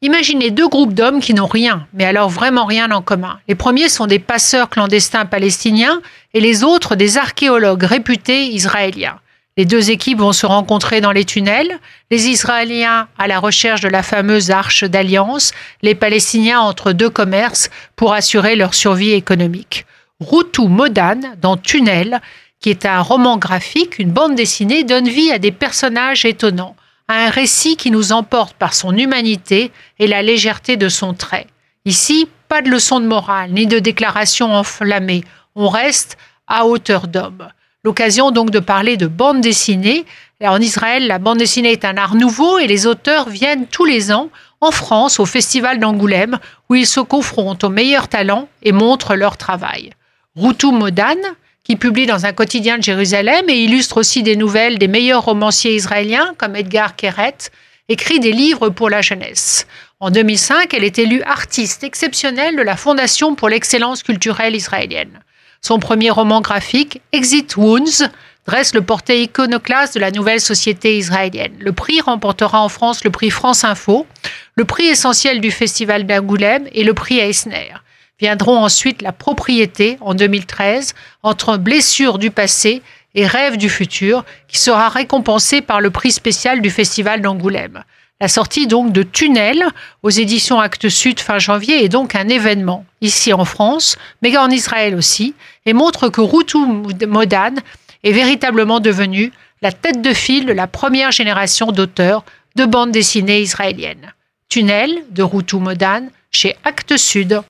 Imaginez deux groupes d'hommes qui n'ont rien, mais alors vraiment rien en commun. Les premiers sont des passeurs clandestins palestiniens et les autres des archéologues réputés israéliens. Les deux équipes vont se rencontrer dans les tunnels, les Israéliens à la recherche de la fameuse arche d'alliance, les Palestiniens entre deux commerces pour assurer leur survie économique. Routou Modan, dans Tunnel, qui est un roman graphique, une bande dessinée, donne vie à des personnages étonnants à un récit qui nous emporte par son humanité et la légèreté de son trait. Ici, pas de leçon de morale, ni de déclaration enflammée. On reste à hauteur d'homme. L'occasion donc de parler de bande dessinée. En Israël, la bande dessinée est un art nouveau et les auteurs viennent tous les ans en France au Festival d'Angoulême où ils se confrontent aux meilleurs talents et montrent leur travail. Routou Modan, qui publie dans un quotidien de Jérusalem et illustre aussi des nouvelles des meilleurs romanciers israéliens comme Edgar Keret, écrit des livres pour la jeunesse. En 2005, elle est élue artiste exceptionnelle de la Fondation pour l'excellence culturelle israélienne. Son premier roman graphique, Exit Wounds, dresse le portrait iconoclaste de la nouvelle société israélienne. Le prix remportera en France le prix France Info, le prix essentiel du Festival d'Angoulême et le prix Eisner. Viendront ensuite la propriété en 2013 entre blessures du passé et rêves du futur, qui sera récompensé par le prix spécial du Festival d'Angoulême. La sortie donc de Tunnel aux éditions Actes Sud fin janvier est donc un événement ici en France, mais en Israël aussi, et montre que Routou Modan est véritablement devenu la tête de file de la première génération d'auteurs de bandes dessinées israéliennes. Tunnel de Routou Modan chez Actes Sud.